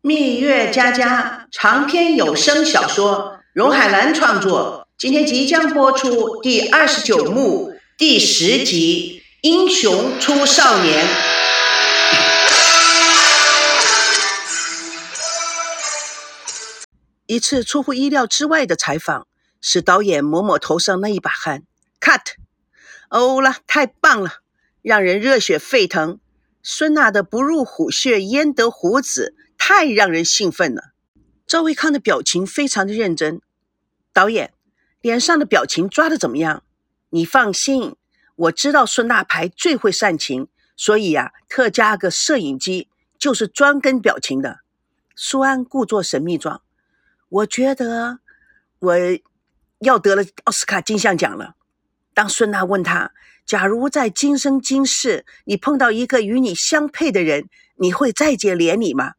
蜜月佳佳长篇有声小说，荣海兰创作，今天即将播出第二十九幕第十集《英雄出少年》。一次出乎意料之外的采访，使导演抹抹头上那一把汗。Cut，哦了，太棒了，让人热血沸腾。孙娜的不入虎穴焉得虎子，太让人兴奋了。赵维康的表情非常的认真。导演，脸上的表情抓的怎么样？你放心，我知道孙大牌最会煽情，所以呀，特加个摄影机，就是专跟表情的。苏安故作神秘状。我觉得我要得了奥斯卡金像奖了。当孙娜问他：“假如在今生今世你碰到一个与你相配的人，你会再接连理吗？”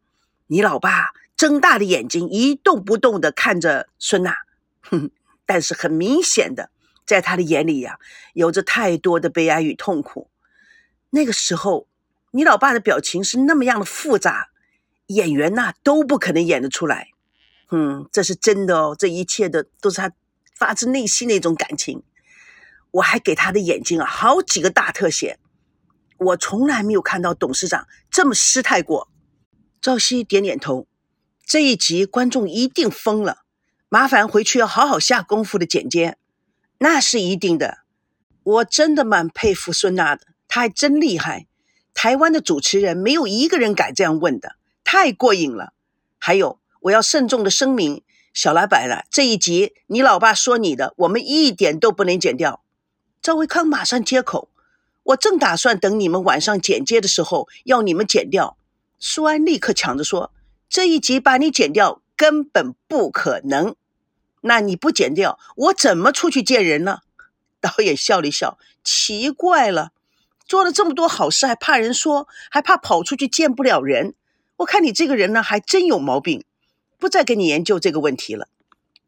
你老爸睁大的眼睛一动不动地看着孙娜，哼，但是很明显的，在他的眼里呀，有着太多的悲哀与痛苦。那个时候，你老爸的表情是那么样的复杂，演员呐都不可能演得出来。嗯，这是真的哦，这一切的都是他发自内心的一种感情。我还给他的眼睛啊好几个大特写，我从来没有看到董事长这么失态过。赵熙点点头，这一集观众一定疯了，麻烦回去要好好下功夫的剪接，那是一定的。我真的蛮佩服孙娜的，她还真厉害。台湾的主持人没有一个人敢这样问的，太过瘾了。还有。我要慎重的声明，小老板了，这一集你老爸说你的，我们一点都不能剪掉。赵维康马上接口，我正打算等你们晚上剪接的时候要你们剪掉。舒安立刻抢着说，这一集把你剪掉根本不可能。那你不剪掉，我怎么出去见人呢？导演笑了笑，奇怪了，做了这么多好事还怕人说，还怕跑出去见不了人。我看你这个人呢，还真有毛病。不再跟你研究这个问题了。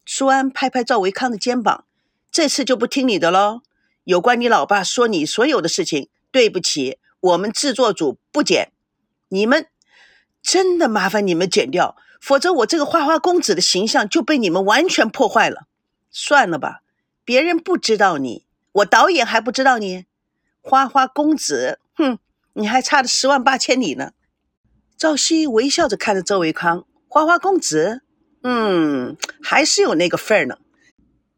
舒安拍拍赵维康的肩膀，这次就不听你的喽。有关你老爸说你所有的事情，对不起，我们制作组不剪。你们真的麻烦你们剪掉，否则我这个花花公子的形象就被你们完全破坏了。算了吧，别人不知道你，我导演还不知道你。花花公子，哼，你还差了十万八千里呢。赵熙微笑着看着周维康。花花公子，嗯，还是有那个份儿呢。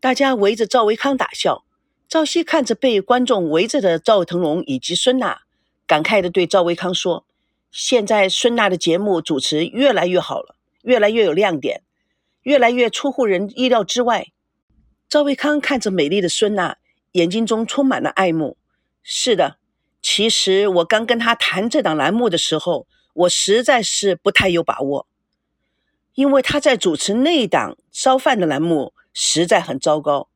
大家围着赵维康打笑。赵熙看着被观众围着的赵腾龙以及孙娜，感慨地对赵维康说：“现在孙娜的节目主持越来越好了，越来越有亮点，越来越出乎人意料之外。”赵维康看着美丽的孙娜，眼睛中充满了爱慕。是的，其实我刚跟他谈这档栏目的时候，我实在是不太有把握。因为他在主持那档烧饭的栏目实在很糟糕，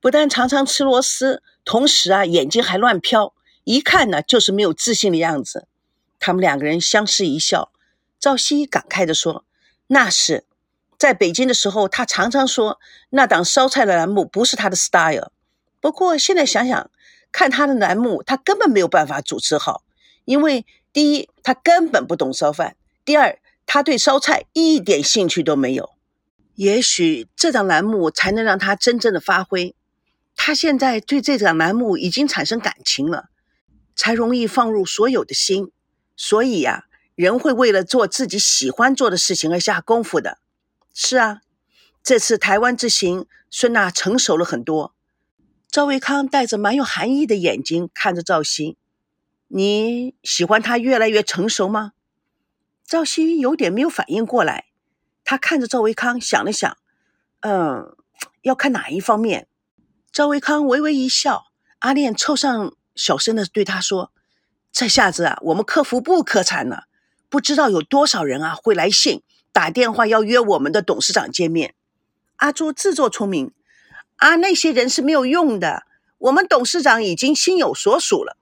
不但常常吃螺丝，同时啊眼睛还乱飘，一看呢就是没有自信的样子。他们两个人相视一笑，赵熙感慨地说：“那是在北京的时候，他常常说那档烧菜的栏目不是他的 style。不过现在想想，看他的栏目，他根本没有办法主持好，因为第一他根本不懂烧饭，第二。”他对烧菜一点兴趣都没有，也许这档栏目才能让他真正的发挥。他现在对这档栏目已经产生感情了，才容易放入所有的心。所以呀，人会为了做自己喜欢做的事情而下功夫的。是啊，这次台湾之行，孙娜成熟了很多。赵维康带着蛮有含义的眼睛看着赵鑫：“你喜欢他越来越成熟吗？”赵鑫有点没有反应过来，他看着赵维康，想了想，嗯，要看哪一方面。赵维康微微一笑，阿炼凑上小声的对他说：“这下子啊，我们客服部可惨了，不知道有多少人啊会来信打电话要约我们的董事长见面。”阿朱自作聪明，啊，那些人是没有用的，我们董事长已经心有所属了。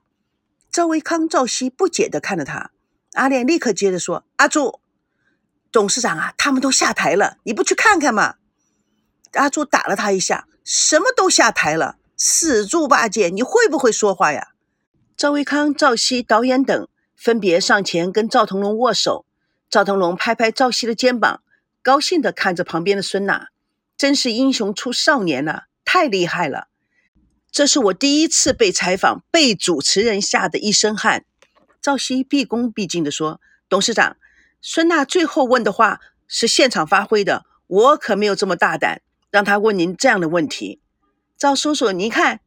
赵维康、赵熙不解的看着他。阿莲立刻接着说：“阿朱，董事长啊，他们都下台了，你不去看看吗？”阿朱打了他一下：“什么都下台了，死猪八戒，你会不会说话呀？”赵维康、赵熙导演等分别上前跟赵腾龙握手。赵腾龙拍拍赵熙的肩膀，高兴地看着旁边的孙娜，真是英雄出少年呐，太厉害了！这是我第一次被采访，被主持人吓得一身汗。赵熙毕恭毕敬地说：“董事长，孙娜最后问的话是现场发挥的，我可没有这么大胆，让他问您这样的问题。赵叔叔，您看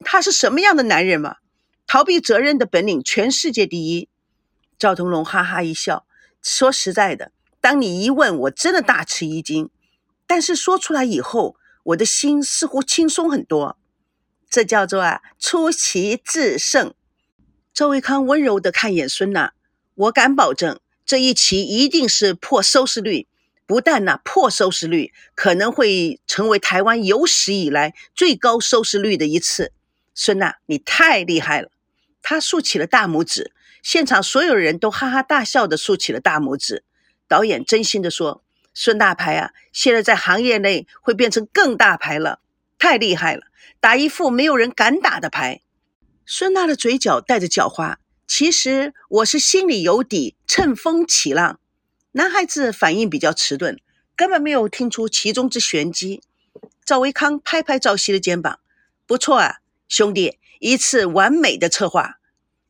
他是什么样的男人嘛？逃避责任的本领全世界第一。”赵腾龙哈哈一笑。说实在的，当你一问，我真的大吃一惊。但是说出来以后，我的心似乎轻松很多。这叫做啊，出奇制胜。周维康温柔地看一眼孙娜，我敢保证，这一期一定是破收视率。不但呢破收视率，可能会成为台湾有史以来最高收视率的一次。孙娜，你太厉害了！他竖起了大拇指。现场所有人都哈哈大笑的竖起了大拇指。导演真心的说：“孙大牌啊，现在在行业内会变成更大牌了，太厉害了，打一副没有人敢打的牌。”孙娜的嘴角带着狡猾。其实我是心里有底，乘风起浪。男孩子反应比较迟钝，根本没有听出其中之玄机。赵维康拍拍赵熙的肩膀：“不错啊，兄弟，一次完美的策划。”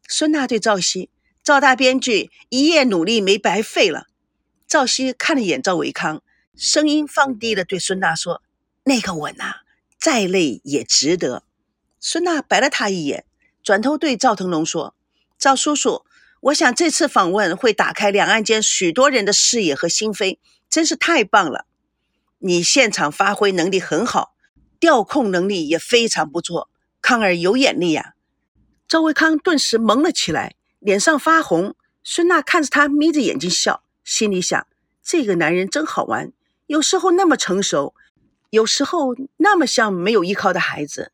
孙娜对赵熙：“赵大编剧一夜努力没白费了。”赵熙看了眼赵维康，声音放低了对孙娜说：“那个吻啊，再累也值得。”孙娜白了他一眼，转头对赵腾龙说：“赵叔叔，我想这次访问会打开两岸间许多人的视野和心扉，真是太棒了。你现场发挥能力很好，调控能力也非常不错，康儿有眼力呀。”赵维康顿时懵了起来，脸上发红。孙娜看着他，眯着眼睛笑，心里想：这个男人真好玩，有时候那么成熟，有时候那么像没有依靠的孩子。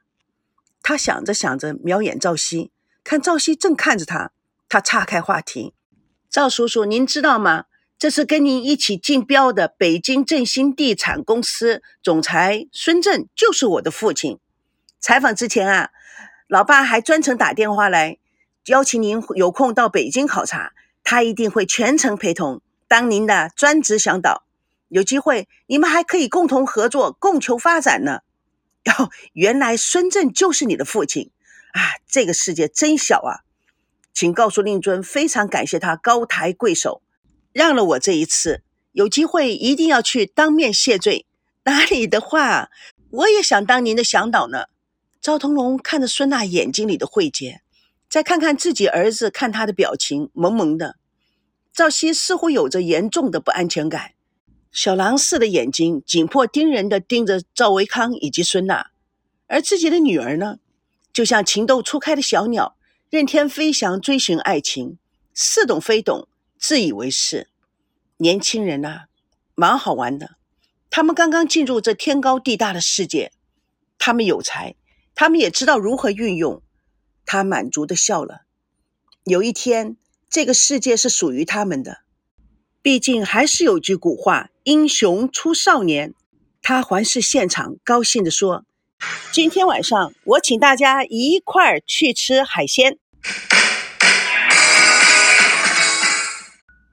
他想着想着，瞄眼赵熙，看赵熙正看着他，他岔开话题：“赵叔叔，您知道吗？这次跟您一起竞标的北京振兴地产公司总裁孙正就是我的父亲。采访之前啊。”老爸还专程打电话来邀请您有空到北京考察，他一定会全程陪同，当您的专职向导。有机会你们还可以共同合作，共求发展呢。哦，原来孙正就是你的父亲啊！这个世界真小啊！请告诉令尊，非常感谢他高抬贵手，让了我这一次。有机会一定要去当面谢罪。哪里的话，我也想当您的向导呢。赵腾龙看着孙娜眼睛里的慧结，再看看自己儿子看他的表情，萌萌的。赵熙似乎有着严重的不安全感，小狼似的眼睛紧迫盯人的盯着赵维康以及孙娜，而自己的女儿呢，就像情窦初开的小鸟，任天飞翔，追寻爱情，似懂非懂，自以为是。年轻人呐，蛮好玩的。他们刚刚进入这天高地大的世界，他们有才。他们也知道如何运用，他满足的笑了。有一天，这个世界是属于他们的。毕竟还是有句古话：“英雄出少年。”他环视现场，高兴地说：“今天晚上我请大家一块儿去吃海鲜。”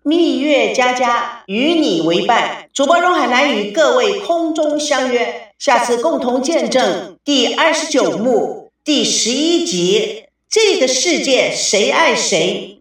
蜜月佳佳与你为伴，主播荣海南与各位空中相约，下次共同见证第二十九幕第十一集：这个世界谁爱谁。